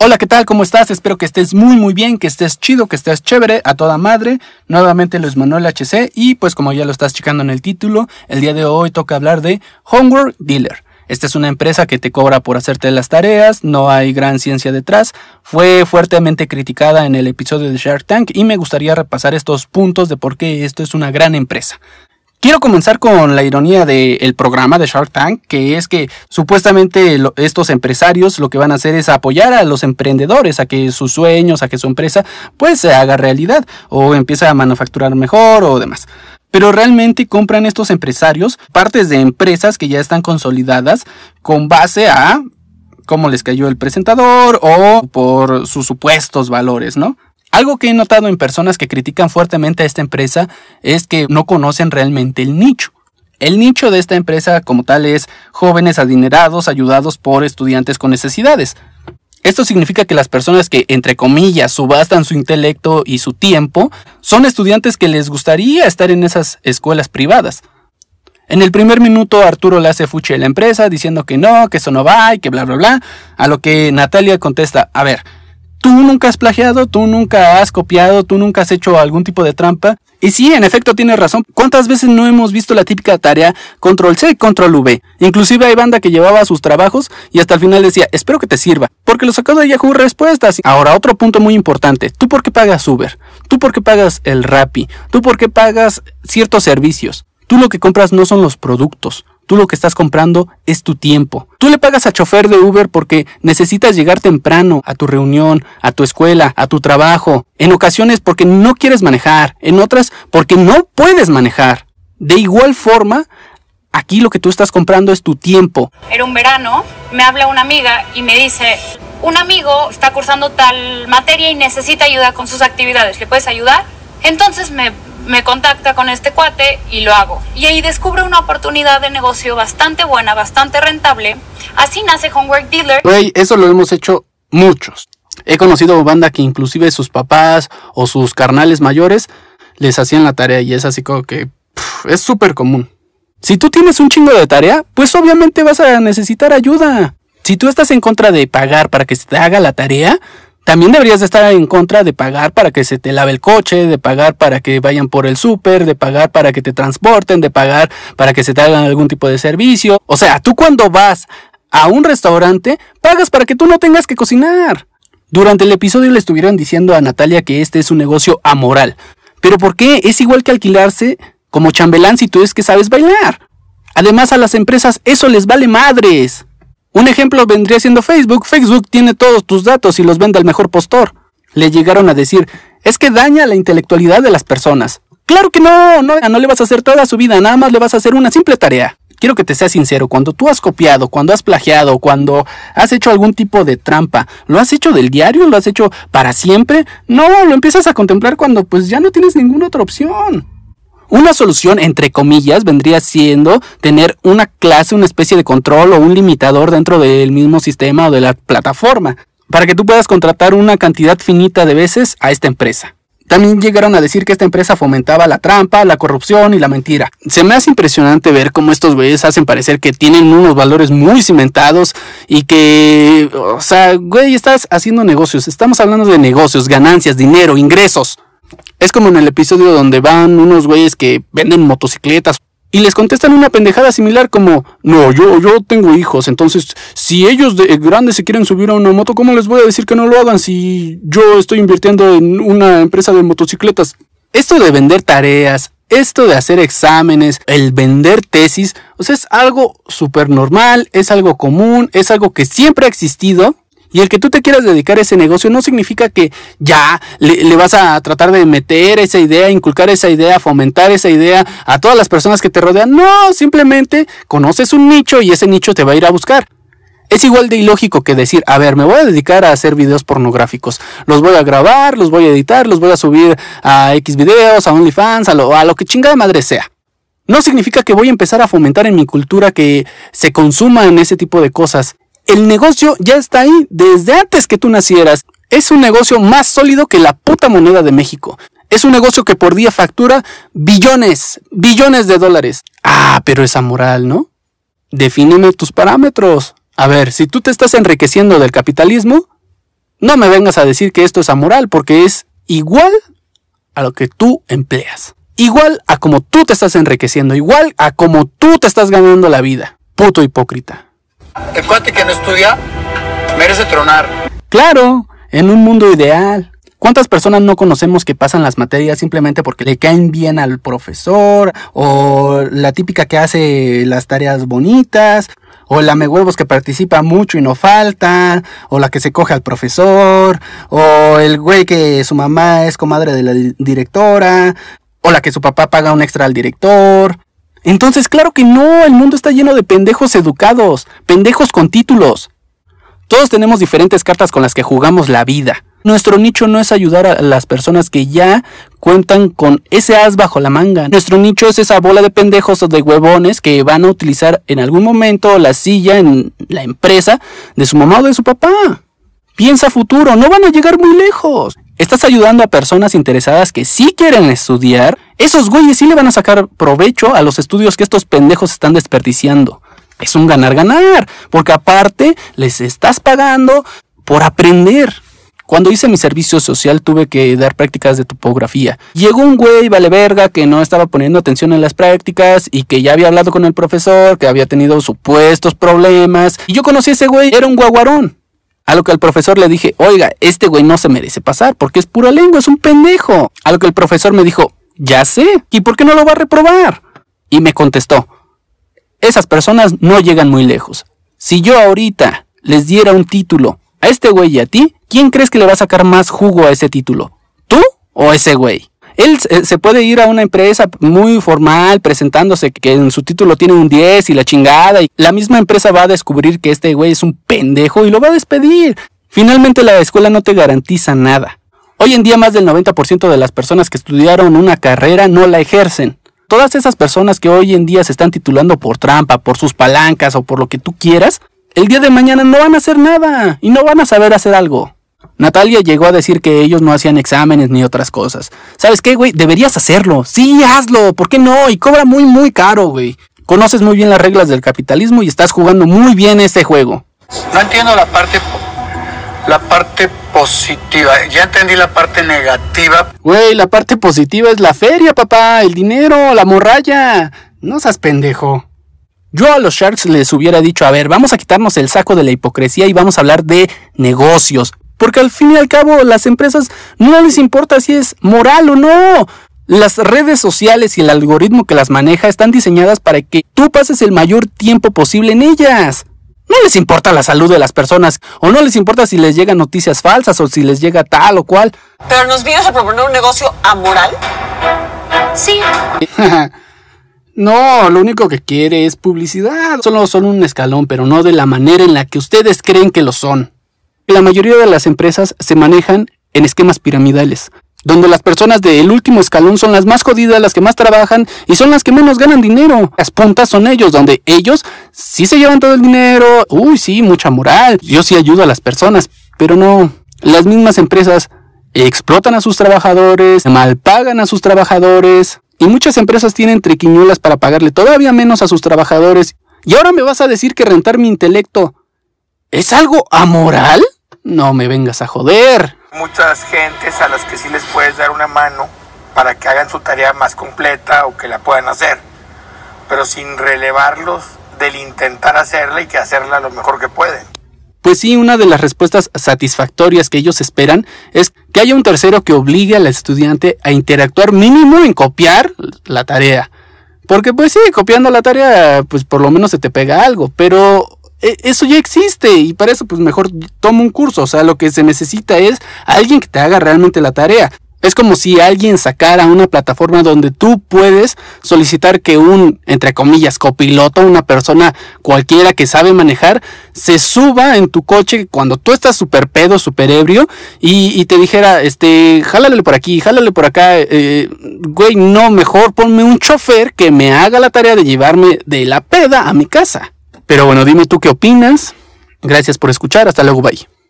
Hola, ¿qué tal? ¿Cómo estás? Espero que estés muy muy bien, que estés chido, que estés chévere, a toda madre. Nuevamente Luis Manuel HC y pues como ya lo estás checando en el título, el día de hoy toca hablar de Homework Dealer. Esta es una empresa que te cobra por hacerte las tareas, no hay gran ciencia detrás. Fue fuertemente criticada en el episodio de Shark Tank y me gustaría repasar estos puntos de por qué esto es una gran empresa. Quiero comenzar con la ironía del programa de Shark Tank, que es que supuestamente estos empresarios lo que van a hacer es apoyar a los emprendedores a que sus sueños, a que su empresa pues se haga realidad o empiece a manufacturar mejor o demás. Pero realmente compran estos empresarios partes de empresas que ya están consolidadas con base a cómo les cayó el presentador o por sus supuestos valores, ¿no? Algo que he notado en personas que critican fuertemente a esta empresa es que no conocen realmente el nicho. El nicho de esta empresa como tal es jóvenes adinerados ayudados por estudiantes con necesidades. Esto significa que las personas que, entre comillas, subastan su intelecto y su tiempo, son estudiantes que les gustaría estar en esas escuelas privadas. En el primer minuto Arturo le hace fuche a la empresa diciendo que no, que eso no va y que bla bla bla, a lo que Natalia contesta, a ver, Tú nunca has plagiado, tú nunca has copiado, tú nunca has hecho algún tipo de trampa. Y sí, en efecto tienes razón. ¿Cuántas veces no hemos visto la típica tarea control C, control V? Inclusive hay banda que llevaba sus trabajos y hasta el final decía, espero que te sirva, porque lo sacó de Yahoo Respuestas. Ahora, otro punto muy importante. ¿Tú por qué pagas Uber? ¿Tú por qué pagas el Rappi? ¿Tú por qué pagas ciertos servicios? Tú lo que compras no son los productos, Tú lo que estás comprando es tu tiempo. Tú le pagas a chofer de Uber porque necesitas llegar temprano a tu reunión, a tu escuela, a tu trabajo. En ocasiones porque no quieres manejar, en otras porque no puedes manejar. De igual forma, aquí lo que tú estás comprando es tu tiempo. Era un verano, me habla una amiga y me dice, un amigo está cursando tal materia y necesita ayuda con sus actividades, ¿le puedes ayudar? Entonces me me contacta con este cuate y lo hago. Y ahí descubre una oportunidad de negocio bastante buena, bastante rentable. Así nace Homework Dealer. Güey, eso lo hemos hecho muchos. He conocido banda que inclusive sus papás o sus carnales mayores les hacían la tarea y es así como que es súper común. Si tú tienes un chingo de tarea, pues obviamente vas a necesitar ayuda. Si tú estás en contra de pagar para que se te haga la tarea, también deberías de estar en contra de pagar para que se te lave el coche, de pagar para que vayan por el súper, de pagar para que te transporten, de pagar para que se te hagan algún tipo de servicio. O sea, tú cuando vas a un restaurante, pagas para que tú no tengas que cocinar. Durante el episodio le estuvieron diciendo a Natalia que este es un negocio amoral. Pero ¿por qué? Es igual que alquilarse como chambelán si tú es que sabes bailar. Además a las empresas eso les vale madres. Un ejemplo vendría siendo Facebook. Facebook tiene todos tus datos y los vende al mejor postor. Le llegaron a decir, es que daña la intelectualidad de las personas. Claro que no, no, no le vas a hacer toda su vida, nada más le vas a hacer una simple tarea. Quiero que te seas sincero, cuando tú has copiado, cuando has plagiado, cuando has hecho algún tipo de trampa, ¿lo has hecho del diario? ¿Lo has hecho para siempre? No, lo empiezas a contemplar cuando pues ya no tienes ninguna otra opción. Una solución, entre comillas, vendría siendo tener una clase, una especie de control o un limitador dentro del mismo sistema o de la plataforma, para que tú puedas contratar una cantidad finita de veces a esta empresa. También llegaron a decir que esta empresa fomentaba la trampa, la corrupción y la mentira. Se me hace impresionante ver cómo estos güeyes hacen parecer que tienen unos valores muy cimentados y que, o sea, güey, estás haciendo negocios. Estamos hablando de negocios, ganancias, dinero, ingresos. Es como en el episodio donde van unos güeyes que venden motocicletas y les contestan una pendejada similar como, no, yo, yo tengo hijos, entonces si ellos de grandes se quieren subir a una moto, ¿cómo les voy a decir que no lo hagan si yo estoy invirtiendo en una empresa de motocicletas? Esto de vender tareas, esto de hacer exámenes, el vender tesis, o sea, es algo súper normal, es algo común, es algo que siempre ha existido y el que tú te quieras dedicar a ese negocio no significa que ya le, vas a tratar de meter esa idea, inculcar esa idea, fomentar esa idea a todas las personas que te rodean. No, simplemente conoces un nicho y ese nicho te va a ir a buscar. Es igual de ilógico que decir, a ver, me voy a dedicar a hacer videos pornográficos. Los voy a grabar, los voy a editar, los voy a subir a X videos, a OnlyFans, a lo, a lo que chingada madre sea. No significa que voy a empezar a fomentar en mi cultura que se consuman ese tipo de cosas el negocio ya está ahí desde antes que tú nacieras. Es un negocio más sólido que la puta moneda de México. Es un negocio que por día factura billones, billones de dólares. Ah, pero esa moral, ¿no? Defíneme tus parámetros. A ver, si tú te estás enriqueciendo del capitalismo, No me vengas a decir que esto es amoral, porque es igual a lo que tú empleas. Igual a como tú te estás enriqueciendo, igual a como tú te estás ganando la vida. Puto hipócrita. El cuate que no estudia merece tronar. Claro, en un mundo ideal. ¿Cuántas personas no conocemos que pasan las materias simplemente porque le caen bien al profesor? O la típica que hace las tareas bonitas, o la me huevos que participa mucho y no falta, o la que se coge al profesor, o el güey que su mamá es comadre de la directora, o la que su papá paga un extra al director. Entonces, claro que no, el mundo está lleno de pendejos educados, pendejos con títulos. Todos tenemos diferentes cartas con las que jugamos la vida. Nuestro nicho no es ayudar a las personas que ya cuentan con ese as bajo la manga. Nuestro nicho es esa bola de pendejos o de huevones que van a utilizar en algún momento la silla en la empresa de su mamá o de su papá. Piensa futuro, no van a llegar muy lejos. Estás ayudando a personas interesadas que sí quieren estudiar. Esos güeyes sí le van a sacar provecho a los estudios que estos pendejos están desperdiciando es un ganar-ganar, porque aparte les estás pagando por aprender. Cuando hice mi servicio social tuve que dar prácticas de topografía. Llegó un güey vale verga que no estaba poniendo atención en las prácticas y que ya había hablado con el profesor, que había tenido supuestos problemas. Y yo conocí a ese güey, era un guaguarón. A lo que el profesor le dije, oiga, este güey no se merece pasar porque es pura lengua, es un pendejo. A lo que el profesor me dijo, ya sé, ¿y por qué no lo va a reprobar? Y me contestó, esas personas no llegan muy lejos. Si yo ahorita les diera un título a este güey y a ti, ¿quién crees que le va a sacar más jugo a ese título? ¿Tú o ese güey? Él se puede ir a una empresa muy formal presentándose que en su título tiene un 10 y la chingada y la misma empresa va a descubrir que este güey es un pendejo y lo va a despedir. Finalmente la escuela no te garantiza nada. Hoy en día más del 90% de las personas que estudiaron una carrera no la ejercen. Todas esas personas que hoy en día se están titulando por trampa, por sus palancas o por lo que tú quieras, el día de mañana no van a hacer nada y no van a saber hacer algo. Natalia llegó a decir que ellos no hacían exámenes ni otras cosas. ¿Sabes qué, güey? Deberías hacerlo. Sí, hazlo. ¿Por qué no? Y cobra muy, muy caro, güey. Conoces muy bien las reglas del capitalismo y estás jugando muy bien este juego. No entiendo la parte la parte positiva. Ya entendí la parte negativa. Güey, la parte positiva es la feria, papá, el dinero, la morralla. No seas pendejo. Yo a los Sharks les hubiera dicho, a ver, vamos a quitarnos el saco de la hipocresía y vamos a hablar de negocios. Porque al fin y al cabo las empresas no les importa si es moral o no. Las redes sociales y el algoritmo que las maneja están diseñadas para que tú pases el mayor tiempo posible en ellas. No les importa la salud de las personas, o no les importa si les llegan noticias falsas o si les llega tal o cual. Pero nos vienes a proponer un negocio amoral. Sí. no, lo único que quiere es publicidad. Solo son un escalón, pero no de la manera en la que ustedes creen que lo son. La mayoría de las empresas se manejan en esquemas piramidales donde las personas del último escalón son las más jodidas, las que más trabajan y son las que menos ganan dinero. Las puntas son ellos, donde ellos sí se llevan todo el dinero, uy, sí, mucha moral, yo sí ayudo a las personas, pero no, las mismas empresas explotan a sus trabajadores, malpagan a sus trabajadores y muchas empresas tienen triquiñuelas para pagarle todavía menos a sus trabajadores. Y ahora me vas a decir que rentar mi intelecto es algo amoral? No me vengas a joder muchas gentes a las que sí les puedes dar una mano para que hagan su tarea más completa o que la puedan hacer, pero sin relevarlos del intentar hacerla y que hacerla lo mejor que pueden. Pues sí, una de las respuestas satisfactorias que ellos esperan es que haya un tercero que obligue al estudiante a interactuar mínimo en copiar la tarea. Porque pues sí, copiando la tarea, pues por lo menos se te pega algo, pero eso ya existe y para eso pues mejor toma un curso, o sea, lo que se necesita es alguien que te haga realmente la tarea. Es como si alguien sacara una plataforma donde tú puedes solicitar que un, entre comillas, copiloto, una persona cualquiera que sabe manejar, se suba en tu coche cuando tú estás súper pedo, súper ebrio, y, te dijera, este, jálale por aquí, jálale por acá, eh, güey, no, mejor ponme un chofer que me haga la tarea de llevarme de la peda a mi casa. Pero bueno, dime tú qué opinas. Gracias por escuchar. Hasta luego, bye.